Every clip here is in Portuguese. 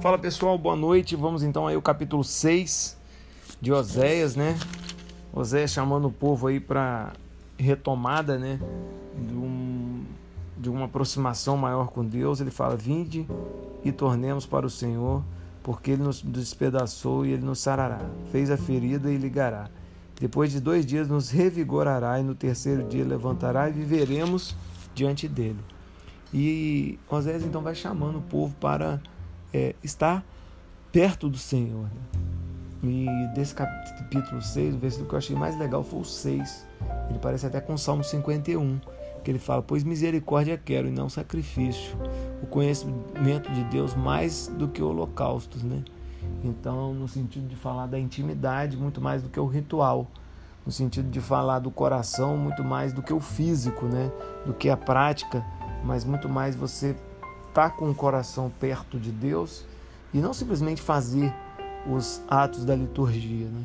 Fala pessoal, boa noite. Vamos então aí o capítulo 6 de Oséias, né? Oséias chamando o povo aí para retomada, né? De, um, de uma aproximação maior com Deus. Ele fala: Vinde e tornemos para o Senhor, porque Ele nos despedaçou e Ele nos sarará. Fez a ferida e ligará. Depois de dois dias nos revigorará e no terceiro dia levantará e viveremos diante dele. E Oséias então vai chamando o povo para é, estar perto do Senhor. Né? E desse capítulo 6, o versículo que eu achei mais legal foi o 6. Ele parece até com o Salmo 51, que ele fala: Pois misericórdia quero e não sacrifício. O conhecimento de Deus mais do que holocaustos, né? Então, no sentido de falar da intimidade, muito mais do que o ritual. No sentido de falar do coração, muito mais do que o físico, né? Do que a prática, mas muito mais você estar com o coração perto de Deus e não simplesmente fazer os atos da liturgia. Né?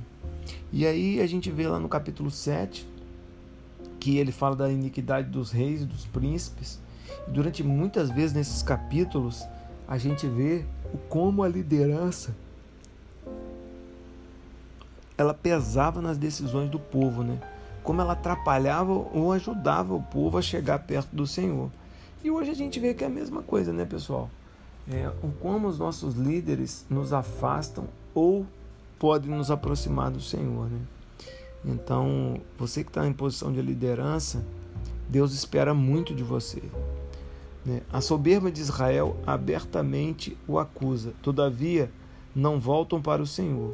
E aí a gente vê lá no capítulo 7 que ele fala da iniquidade dos reis e dos príncipes. E durante muitas vezes nesses capítulos a gente vê o como a liderança ela pesava nas decisões do povo, né? Como ela atrapalhava ou ajudava o povo a chegar perto do Senhor. E hoje a gente vê que é a mesma coisa, né, pessoal? É, o como os nossos líderes nos afastam ou podem nos aproximar do Senhor, né? Então, você que está em posição de liderança, Deus espera muito de você. Né? A soberba de Israel abertamente o acusa, todavia não voltam para o Senhor,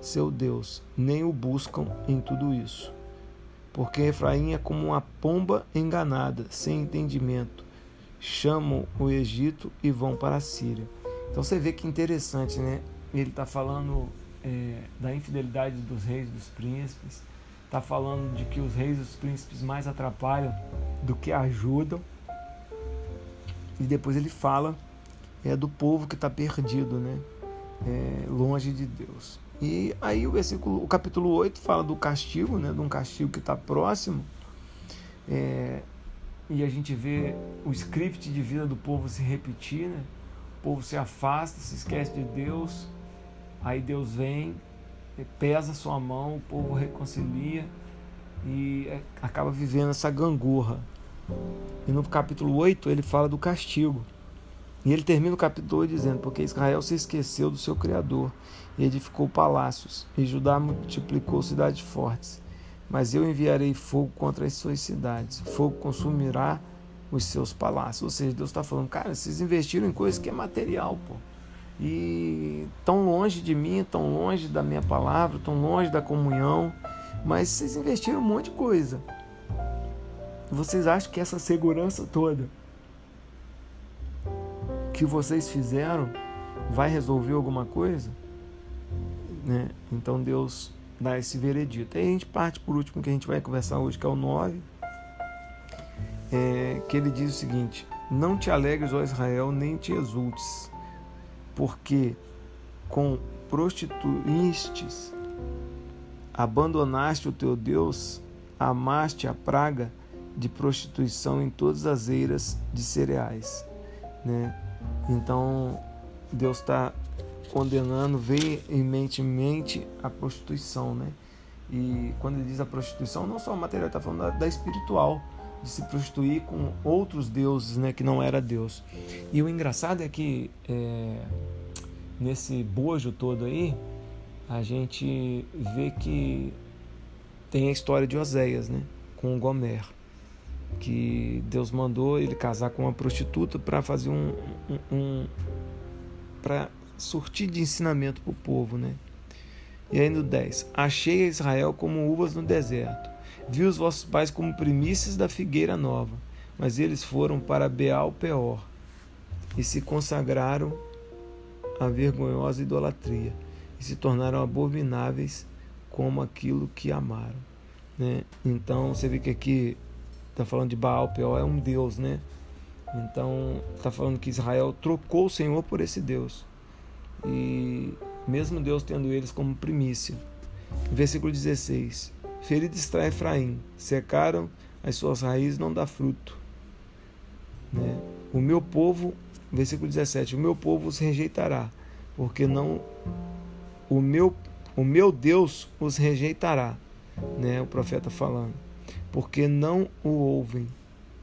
seu Deus, nem o buscam em tudo isso. Porque Efraim é como uma pomba enganada, sem entendimento chamam o Egito e vão para a Síria. Então você vê que interessante, né? Ele está falando é, da infidelidade dos reis e dos príncipes, está falando de que os reis e os príncipes mais atrapalham do que ajudam. E depois ele fala é, do povo que está perdido, né? É, longe de Deus. E aí o versículo, o capítulo 8 fala do castigo, né? De um castigo que está próximo. É, e a gente vê o script de vida do povo se repetir, né? O povo se afasta, se esquece de Deus, aí Deus vem, pesa sua mão, o povo reconcilia e é, acaba vivendo essa gangorra. E no capítulo 8 ele fala do castigo. E ele termina o capítulo 8 dizendo: Porque Israel se esqueceu do seu Criador e edificou palácios, e Judá multiplicou cidades fortes mas eu enviarei fogo contra as suas cidades, fogo consumirá os seus palácios. Ou seja, Deus está falando, cara, vocês investiram em coisas que é material, pô. E tão longe de mim, tão longe da minha palavra, tão longe da comunhão, mas vocês investiram um monte de coisa. Vocês acham que essa segurança toda que vocês fizeram vai resolver alguma coisa? Né? Então Deus dar esse veredito. Aí a gente parte por último que a gente vai conversar hoje, que é o 9, é, que ele diz o seguinte: Não te alegres, ó Israel, nem te exultes, porque com prostituístes abandonaste o teu Deus, amaste a praga de prostituição em todas as eiras de cereais. Né? Então, Deus está condenando veementemente a prostituição, né? E quando ele diz a prostituição, não só a material, está falando da, da, espiritual, de se prostituir com outros deuses, né? Que não era Deus. E o engraçado é que é, nesse bojo todo aí, a gente vê que tem a história de Oséias, né? Com o Gomer. Que Deus mandou ele casar com uma prostituta para fazer um, um, um para surtir de ensinamento para o povo, né? E aí no 10: Achei a Israel como uvas no deserto, vi os vossos pais como primícias da figueira nova, mas eles foram para Beal Peor e se consagraram à vergonhosa idolatria e se tornaram abomináveis como aquilo que amaram. Né? Então você vê que aqui está falando de Baal Peor, é um Deus, né? Então está falando que Israel trocou o Senhor por esse Deus e mesmo Deus tendo eles como primícia. Versículo 16: Ferido está Efraim, secaram as suas raízes, não dá fruto. Né? O meu povo, versículo 17: O meu povo os rejeitará, porque não o meu o meu Deus os rejeitará, né? O profeta falando, porque não o ouvem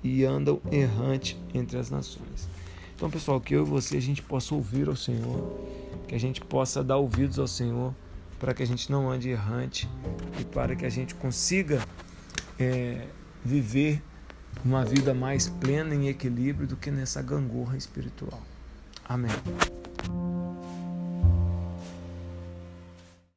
e andam errante entre as nações. Então, pessoal, que eu e você a gente possa ouvir ao Senhor, que a gente possa dar ouvidos ao Senhor, para que a gente não ande errante e para que a gente consiga é, viver uma vida mais plena em equilíbrio do que nessa gangorra espiritual. Amém.